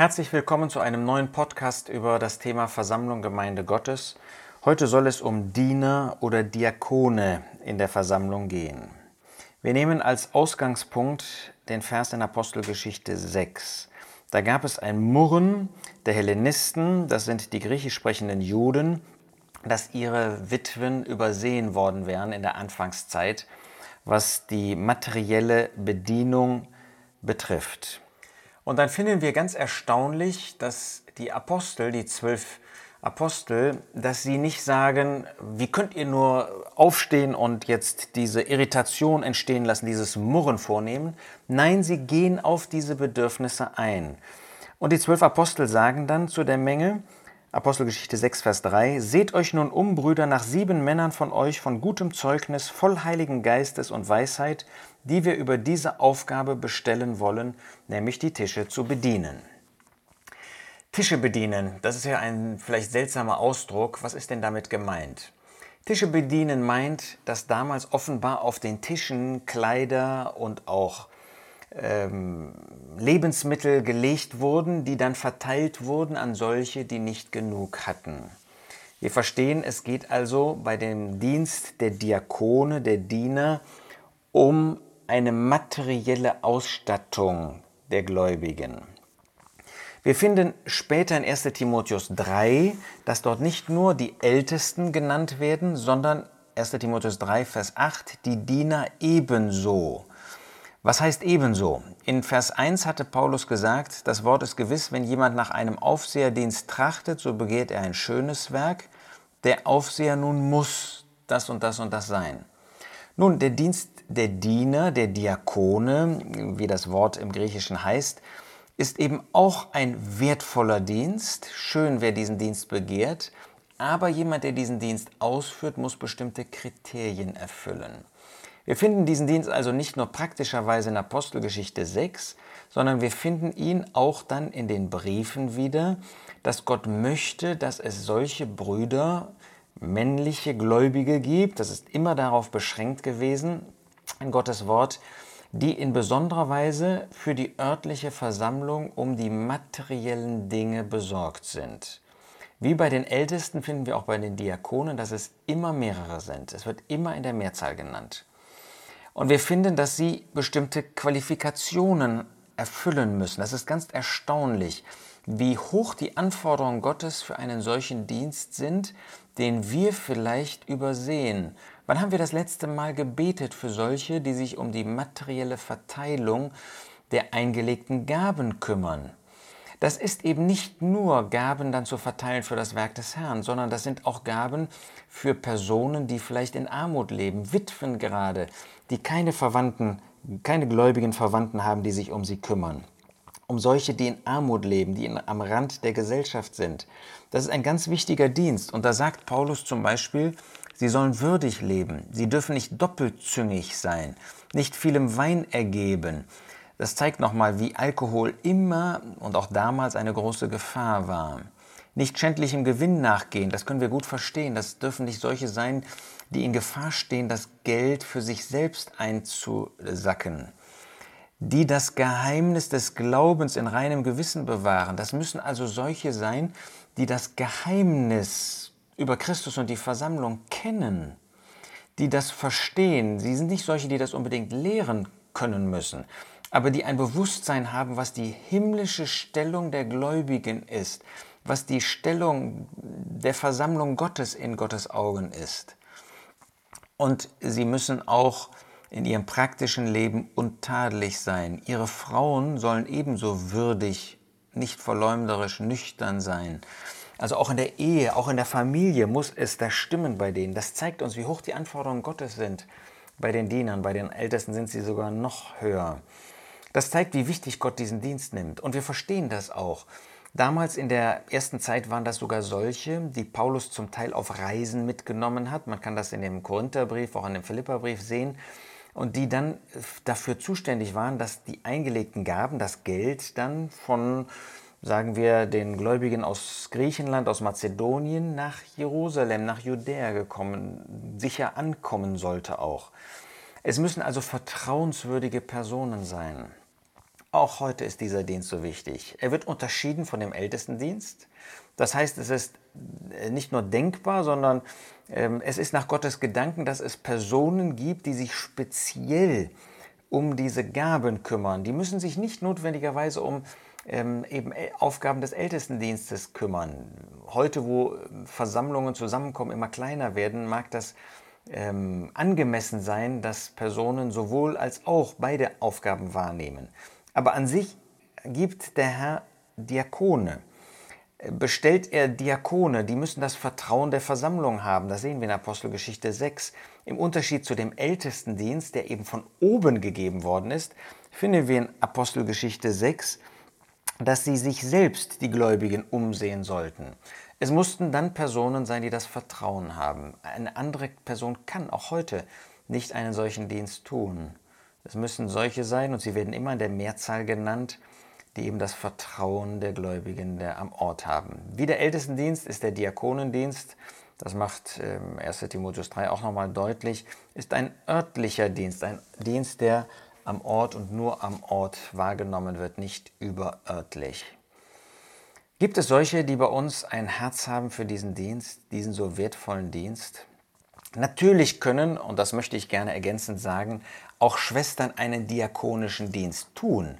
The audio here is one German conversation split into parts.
Herzlich willkommen zu einem neuen Podcast über das Thema Versammlung Gemeinde Gottes. Heute soll es um Diener oder Diakone in der Versammlung gehen. Wir nehmen als Ausgangspunkt den Vers in Apostelgeschichte 6. Da gab es ein Murren der Hellenisten, das sind die griechisch sprechenden Juden, dass ihre Witwen übersehen worden wären in der Anfangszeit, was die materielle Bedienung betrifft. Und dann finden wir ganz erstaunlich, dass die Apostel, die zwölf Apostel, dass sie nicht sagen, wie könnt ihr nur aufstehen und jetzt diese Irritation entstehen lassen, dieses Murren vornehmen. Nein, sie gehen auf diese Bedürfnisse ein. Und die zwölf Apostel sagen dann zu der Menge, Apostelgeschichte 6, Vers 3, Seht euch nun um, Brüder, nach sieben Männern von euch von gutem Zeugnis, voll heiligen Geistes und Weisheit, die wir über diese Aufgabe bestellen wollen, nämlich die Tische zu bedienen. Tische bedienen, das ist ja ein vielleicht seltsamer Ausdruck. Was ist denn damit gemeint? Tische bedienen meint, dass damals offenbar auf den Tischen Kleider und auch ähm, Lebensmittel gelegt wurden, die dann verteilt wurden an solche, die nicht genug hatten. Wir verstehen, es geht also bei dem Dienst der Diakone, der Diener, um eine materielle Ausstattung der Gläubigen. Wir finden später in 1 Timotheus 3, dass dort nicht nur die Ältesten genannt werden, sondern 1 Timotheus 3, Vers 8, die Diener ebenso. Was heißt ebenso? In Vers 1 hatte Paulus gesagt, das Wort ist gewiss, wenn jemand nach einem Aufseherdienst trachtet, so begehrt er ein schönes Werk. Der Aufseher nun muss das und das und das sein. Nun, der Dienst der Diener, der Diakone, wie das Wort im Griechischen heißt, ist eben auch ein wertvoller Dienst. Schön, wer diesen Dienst begehrt. Aber jemand, der diesen Dienst ausführt, muss bestimmte Kriterien erfüllen. Wir finden diesen Dienst also nicht nur praktischerweise in Apostelgeschichte 6, sondern wir finden ihn auch dann in den Briefen wieder, dass Gott möchte, dass es solche Brüder, männliche Gläubige gibt. Das ist immer darauf beschränkt gewesen in Gottes Wort, die in besonderer Weise für die örtliche Versammlung um die materiellen Dinge besorgt sind. Wie bei den Ältesten finden wir auch bei den Diakonen, dass es immer mehrere sind. Es wird immer in der Mehrzahl genannt. Und wir finden, dass sie bestimmte Qualifikationen erfüllen müssen. Das ist ganz erstaunlich, wie hoch die Anforderungen Gottes für einen solchen Dienst sind, den wir vielleicht übersehen. Wann haben wir das letzte Mal gebetet für solche, die sich um die materielle Verteilung der eingelegten Gaben kümmern? Das ist eben nicht nur Gaben dann zu verteilen für das Werk des Herrn, sondern das sind auch Gaben für Personen, die vielleicht in Armut leben, Witwen gerade, die keine Verwandten, keine gläubigen Verwandten haben, die sich um sie kümmern. Um solche, die in Armut leben, die in, am Rand der Gesellschaft sind. Das ist ein ganz wichtiger Dienst. Und da sagt Paulus zum Beispiel, sie sollen würdig leben, sie dürfen nicht doppelzüngig sein, nicht vielem Wein ergeben, das zeigt nochmal, wie Alkohol immer und auch damals eine große Gefahr war. Nicht schändlichem Gewinn nachgehen, das können wir gut verstehen. Das dürfen nicht solche sein, die in Gefahr stehen, das Geld für sich selbst einzusacken. Die das Geheimnis des Glaubens in reinem Gewissen bewahren. Das müssen also solche sein, die das Geheimnis über Christus und die Versammlung kennen, die das verstehen. Sie sind nicht solche, die das unbedingt lehren können müssen aber die ein Bewusstsein haben, was die himmlische Stellung der Gläubigen ist, was die Stellung der Versammlung Gottes in Gottes Augen ist. Und sie müssen auch in ihrem praktischen Leben untadelig sein. Ihre Frauen sollen ebenso würdig, nicht verleumderisch, nüchtern sein. Also auch in der Ehe, auch in der Familie muss es da stimmen bei denen. Das zeigt uns, wie hoch die Anforderungen Gottes sind. Bei den Dienern, bei den Ältesten sind sie sogar noch höher. Das zeigt, wie wichtig Gott diesen Dienst nimmt. Und wir verstehen das auch. Damals in der ersten Zeit waren das sogar solche, die Paulus zum Teil auf Reisen mitgenommen hat. Man kann das in dem Korintherbrief, auch in dem Philipperbrief sehen. Und die dann dafür zuständig waren, dass die eingelegten Gaben, das Geld dann von, sagen wir, den Gläubigen aus Griechenland, aus Mazedonien nach Jerusalem, nach Judäa gekommen, sicher ankommen sollte auch. Es müssen also vertrauenswürdige Personen sein. Auch heute ist dieser Dienst so wichtig. Er wird unterschieden von dem Ältestendienst. Das heißt, es ist äh, nicht nur denkbar, sondern ähm, es ist nach Gottes Gedanken, dass es Personen gibt, die sich speziell um diese Gaben kümmern. Die müssen sich nicht notwendigerweise um ähm, eben Aufgaben des Ältestendienstes kümmern. Heute, wo Versammlungen zusammenkommen, immer kleiner werden, mag das ähm, angemessen sein, dass Personen sowohl als auch beide Aufgaben wahrnehmen. Aber an sich gibt der Herr Diakone. Bestellt er Diakone, die müssen das Vertrauen der Versammlung haben. Das sehen wir in Apostelgeschichte 6. Im Unterschied zu dem Ältestendienst, der eben von oben gegeben worden ist, finden wir in Apostelgeschichte 6, dass sie sich selbst die Gläubigen umsehen sollten. Es mussten dann Personen sein, die das Vertrauen haben. Eine andere Person kann auch heute nicht einen solchen Dienst tun. Es müssen solche sein, und sie werden immer in der Mehrzahl genannt, die eben das Vertrauen der Gläubigen der am Ort haben. Wie der Ältestendienst ist der Diakonendienst, das macht 1 ähm, Timotheus 3 auch nochmal deutlich, ist ein örtlicher Dienst, ein Dienst, der am Ort und nur am Ort wahrgenommen wird, nicht überörtlich. Gibt es solche, die bei uns ein Herz haben für diesen Dienst, diesen so wertvollen Dienst? Natürlich können, und das möchte ich gerne ergänzend sagen, auch Schwestern einen diakonischen Dienst tun,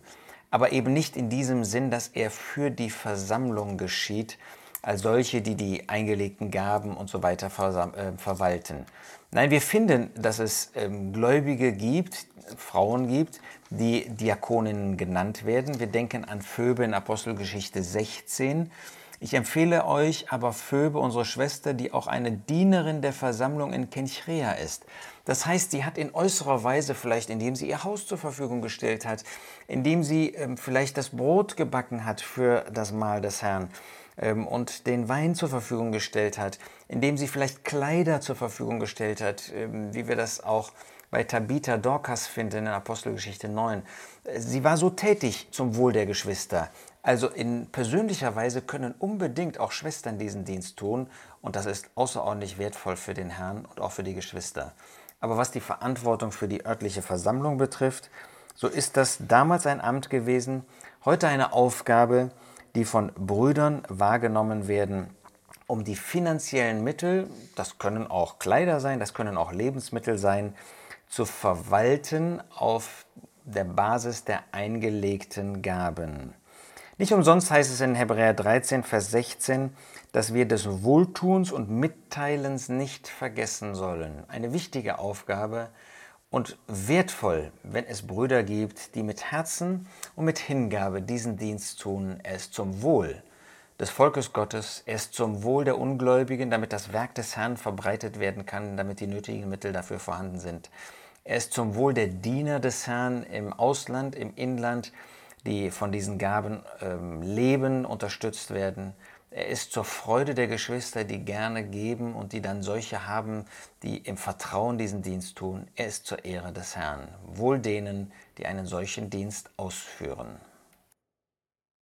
aber eben nicht in diesem Sinn, dass er für die Versammlung geschieht, als solche, die die eingelegten Gaben und so weiter äh, verwalten. Nein, wir finden, dass es ähm, Gläubige gibt, Frauen gibt, die Diakoninnen genannt werden. Wir denken an Phoebe in Apostelgeschichte 16. Ich empfehle euch aber Phoebe, unsere Schwester, die auch eine Dienerin der Versammlung in Kenchrea ist. Das heißt, sie hat in äußerer Weise vielleicht, indem sie ihr Haus zur Verfügung gestellt hat, indem sie ähm, vielleicht das Brot gebacken hat für das Mahl des Herrn, ähm, und den Wein zur Verfügung gestellt hat, indem sie vielleicht Kleider zur Verfügung gestellt hat, ähm, wie wir das auch bei Tabitha Dorcas finden in Apostelgeschichte 9. Sie war so tätig zum Wohl der Geschwister. Also in persönlicher Weise können unbedingt auch Schwestern diesen Dienst tun und das ist außerordentlich wertvoll für den Herrn und auch für die Geschwister. Aber was die Verantwortung für die örtliche Versammlung betrifft, so ist das damals ein Amt gewesen, heute eine Aufgabe, die von Brüdern wahrgenommen werden, um die finanziellen Mittel, das können auch Kleider sein, das können auch Lebensmittel sein, zu verwalten auf der Basis der eingelegten Gaben. Nicht umsonst heißt es in Hebräer 13, Vers 16, dass wir des Wohltuns und Mitteilens nicht vergessen sollen. Eine wichtige Aufgabe, und wertvoll, wenn es Brüder gibt, die mit Herzen und mit Hingabe diesen Dienst tun. Er ist zum Wohl des Volkes Gottes, er ist zum Wohl der Ungläubigen, damit das Werk des Herrn verbreitet werden kann, damit die nötigen Mittel dafür vorhanden sind. Er ist zum Wohl der Diener des Herrn im Ausland, im Inland, die von diesen Gaben ähm, leben, unterstützt werden. Er ist zur Freude der Geschwister, die gerne geben und die dann solche haben, die im Vertrauen diesen Dienst tun. Er ist zur Ehre des Herrn. Wohl denen, die einen solchen Dienst ausführen.